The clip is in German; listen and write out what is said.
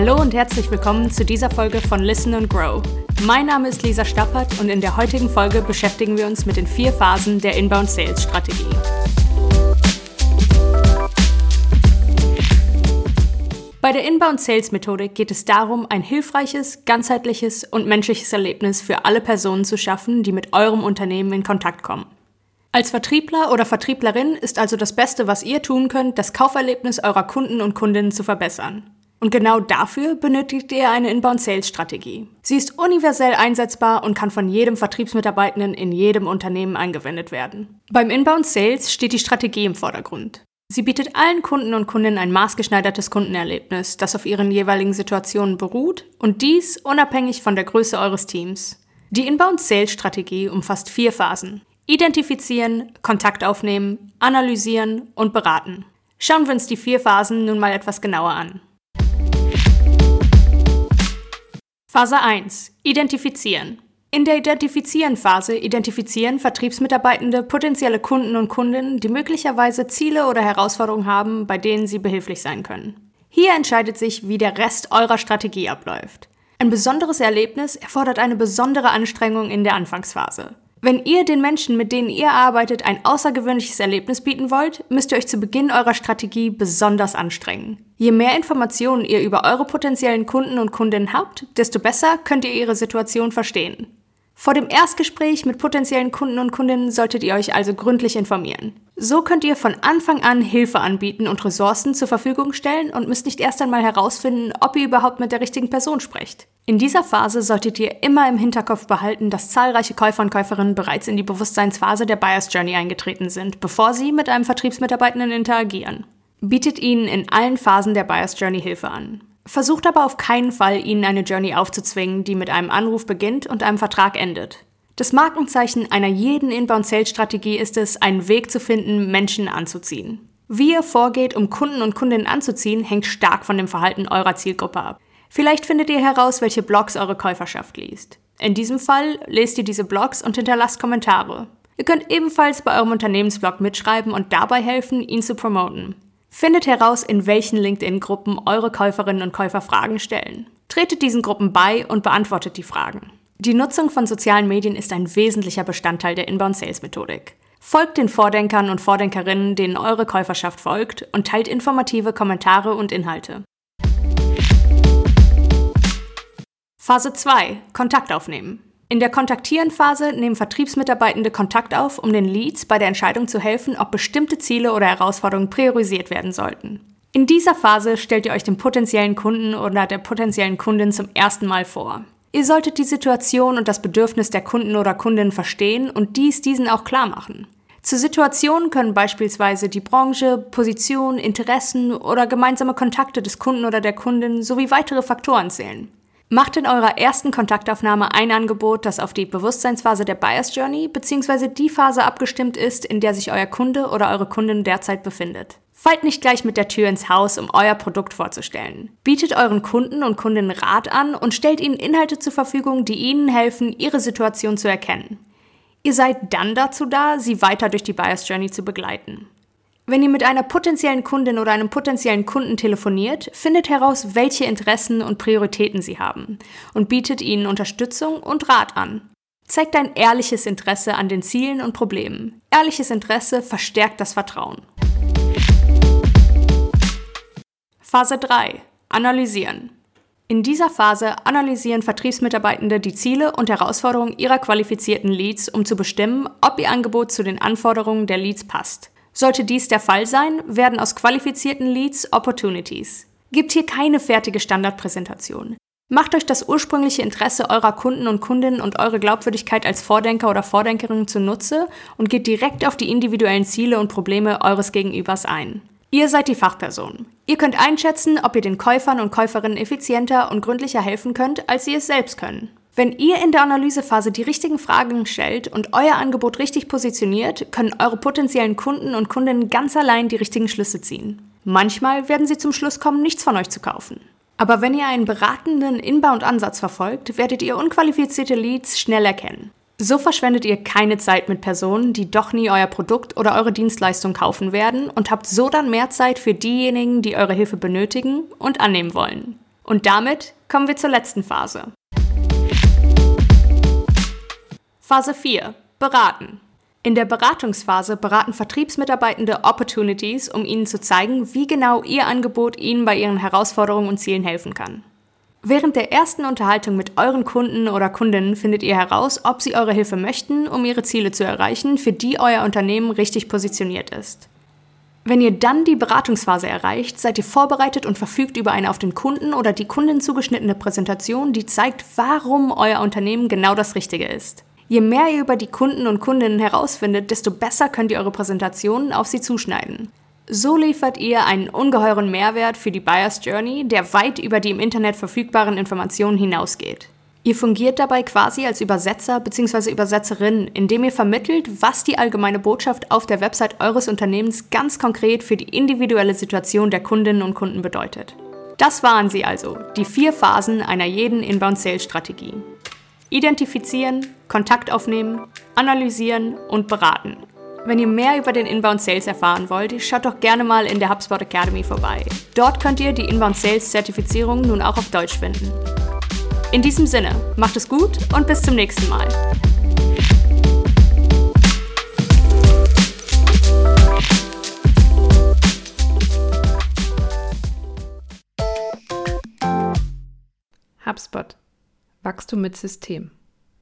Hallo und herzlich willkommen zu dieser Folge von Listen and Grow. Mein Name ist Lisa Stappert und in der heutigen Folge beschäftigen wir uns mit den vier Phasen der Inbound Sales Strategie. Bei der Inbound Sales Methodik geht es darum, ein hilfreiches, ganzheitliches und menschliches Erlebnis für alle Personen zu schaffen, die mit eurem Unternehmen in Kontakt kommen. Als Vertriebler oder Vertrieblerin ist also das Beste, was ihr tun könnt, das Kauferlebnis eurer Kunden und Kundinnen zu verbessern. Und genau dafür benötigt ihr eine Inbound-Sales-Strategie. Sie ist universell einsetzbar und kann von jedem Vertriebsmitarbeitenden in jedem Unternehmen angewendet werden. Beim Inbound-Sales steht die Strategie im Vordergrund. Sie bietet allen Kunden und Kundinnen ein maßgeschneidertes Kundenerlebnis, das auf ihren jeweiligen Situationen beruht und dies unabhängig von der Größe eures Teams. Die Inbound-Sales-Strategie umfasst vier Phasen. Identifizieren, Kontakt aufnehmen, analysieren und beraten. Schauen wir uns die vier Phasen nun mal etwas genauer an. Phase 1. Identifizieren. In der Identifizieren-Phase identifizieren Vertriebsmitarbeitende potenzielle Kunden und Kundinnen, die möglicherweise Ziele oder Herausforderungen haben, bei denen sie behilflich sein können. Hier entscheidet sich, wie der Rest eurer Strategie abläuft. Ein besonderes Erlebnis erfordert eine besondere Anstrengung in der Anfangsphase. Wenn ihr den Menschen, mit denen ihr arbeitet, ein außergewöhnliches Erlebnis bieten wollt, müsst ihr euch zu Beginn eurer Strategie besonders anstrengen. Je mehr Informationen ihr über eure potenziellen Kunden und Kundinnen habt, desto besser könnt ihr ihre Situation verstehen. Vor dem Erstgespräch mit potenziellen Kunden und Kundinnen solltet ihr euch also gründlich informieren. So könnt ihr von Anfang an Hilfe anbieten und Ressourcen zur Verfügung stellen und müsst nicht erst einmal herausfinden, ob ihr überhaupt mit der richtigen Person sprecht. In dieser Phase solltet ihr immer im Hinterkopf behalten, dass zahlreiche Käufer und Käuferinnen bereits in die Bewusstseinsphase der Buyers Journey eingetreten sind, bevor sie mit einem Vertriebsmitarbeitenden interagieren. Bietet ihnen in allen Phasen der Buyers Journey Hilfe an. Versucht aber auf keinen Fall, ihnen eine Journey aufzuzwingen, die mit einem Anruf beginnt und einem Vertrag endet. Das Markenzeichen einer jeden Inbound-Sales-Strategie ist es, einen Weg zu finden, Menschen anzuziehen. Wie ihr vorgeht, um Kunden und Kundinnen anzuziehen, hängt stark von dem Verhalten eurer Zielgruppe ab. Vielleicht findet ihr heraus, welche Blogs eure Käuferschaft liest. In diesem Fall lest ihr diese Blogs und hinterlasst Kommentare. Ihr könnt ebenfalls bei eurem Unternehmensblog mitschreiben und dabei helfen, ihn zu promoten. Findet heraus, in welchen LinkedIn-Gruppen eure Käuferinnen und Käufer Fragen stellen. Tretet diesen Gruppen bei und beantwortet die Fragen. Die Nutzung von sozialen Medien ist ein wesentlicher Bestandteil der Inbound-Sales-Methodik. Folgt den Vordenkern und Vordenkerinnen, denen eure Käuferschaft folgt, und teilt informative Kommentare und Inhalte. Phase 2. Kontakt aufnehmen. In der Kontaktieren-Phase nehmen Vertriebsmitarbeitende Kontakt auf, um den Leads bei der Entscheidung zu helfen, ob bestimmte Ziele oder Herausforderungen priorisiert werden sollten. In dieser Phase stellt ihr euch dem potenziellen Kunden oder der potenziellen Kundin zum ersten Mal vor. Ihr solltet die Situation und das Bedürfnis der Kunden oder Kundin verstehen und dies diesen auch klar machen. Zu Situationen können beispielsweise die Branche, Position, Interessen oder gemeinsame Kontakte des Kunden oder der Kundin sowie weitere Faktoren zählen. Macht in eurer ersten Kontaktaufnahme ein Angebot, das auf die Bewusstseinsphase der Buyers Journey bzw. die Phase abgestimmt ist, in der sich euer Kunde oder eure Kundin derzeit befindet. Fallt nicht gleich mit der Tür ins Haus, um euer Produkt vorzustellen. Bietet euren Kunden und Kundinnen Rat an und stellt ihnen Inhalte zur Verfügung, die ihnen helfen, ihre Situation zu erkennen. Ihr seid dann dazu da, sie weiter durch die Buyers Journey zu begleiten. Wenn ihr mit einer potenziellen Kundin oder einem potenziellen Kunden telefoniert, findet heraus, welche Interessen und Prioritäten sie haben und bietet ihnen Unterstützung und Rat an. Zeigt ein ehrliches Interesse an den Zielen und Problemen. Ehrliches Interesse verstärkt das Vertrauen. Phase 3. Analysieren. In dieser Phase analysieren Vertriebsmitarbeitende die Ziele und Herausforderungen ihrer qualifizierten Leads, um zu bestimmen, ob ihr Angebot zu den Anforderungen der Leads passt. Sollte dies der Fall sein, werden aus qualifizierten Leads Opportunities. Gibt hier keine fertige Standardpräsentation. Macht euch das ursprüngliche Interesse eurer Kunden und Kundinnen und eure Glaubwürdigkeit als Vordenker oder Vordenkerin zunutze und geht direkt auf die individuellen Ziele und Probleme eures Gegenübers ein. Ihr seid die Fachperson. Ihr könnt einschätzen, ob ihr den Käufern und Käuferinnen effizienter und gründlicher helfen könnt, als sie es selbst können. Wenn ihr in der Analysephase die richtigen Fragen stellt und euer Angebot richtig positioniert, können eure potenziellen Kunden und Kundinnen ganz allein die richtigen Schlüsse ziehen. Manchmal werden sie zum Schluss kommen, nichts von euch zu kaufen. Aber wenn ihr einen beratenden Inbound-Ansatz verfolgt, werdet ihr unqualifizierte Leads schnell erkennen. So verschwendet ihr keine Zeit mit Personen, die doch nie euer Produkt oder eure Dienstleistung kaufen werden und habt so dann mehr Zeit für diejenigen, die eure Hilfe benötigen und annehmen wollen. Und damit kommen wir zur letzten Phase. Phase 4. Beraten. In der Beratungsphase beraten Vertriebsmitarbeitende Opportunities, um ihnen zu zeigen, wie genau ihr Angebot ihnen bei ihren Herausforderungen und Zielen helfen kann. Während der ersten Unterhaltung mit euren Kunden oder Kundinnen findet ihr heraus, ob sie eure Hilfe möchten, um ihre Ziele zu erreichen, für die euer Unternehmen richtig positioniert ist. Wenn ihr dann die Beratungsphase erreicht, seid ihr vorbereitet und verfügt über eine auf den Kunden oder die Kundin zugeschnittene Präsentation, die zeigt, warum euer Unternehmen genau das Richtige ist. Je mehr ihr über die Kunden und Kundinnen herausfindet, desto besser könnt ihr eure Präsentationen auf sie zuschneiden. So liefert ihr einen ungeheuren Mehrwert für die Buyers Journey, der weit über die im Internet verfügbaren Informationen hinausgeht. Ihr fungiert dabei quasi als Übersetzer bzw. Übersetzerin, indem ihr vermittelt, was die allgemeine Botschaft auf der Website eures Unternehmens ganz konkret für die individuelle Situation der Kundinnen und Kunden bedeutet. Das waren sie also, die vier Phasen einer jeden Inbound-Sales-Strategie. Identifizieren, Kontakt aufnehmen, analysieren und beraten. Wenn ihr mehr über den Inbound Sales erfahren wollt, schaut doch gerne mal in der HubSpot Academy vorbei. Dort könnt ihr die Inbound Sales Zertifizierung nun auch auf Deutsch finden. In diesem Sinne, macht es gut und bis zum nächsten Mal. Wachstum mit System.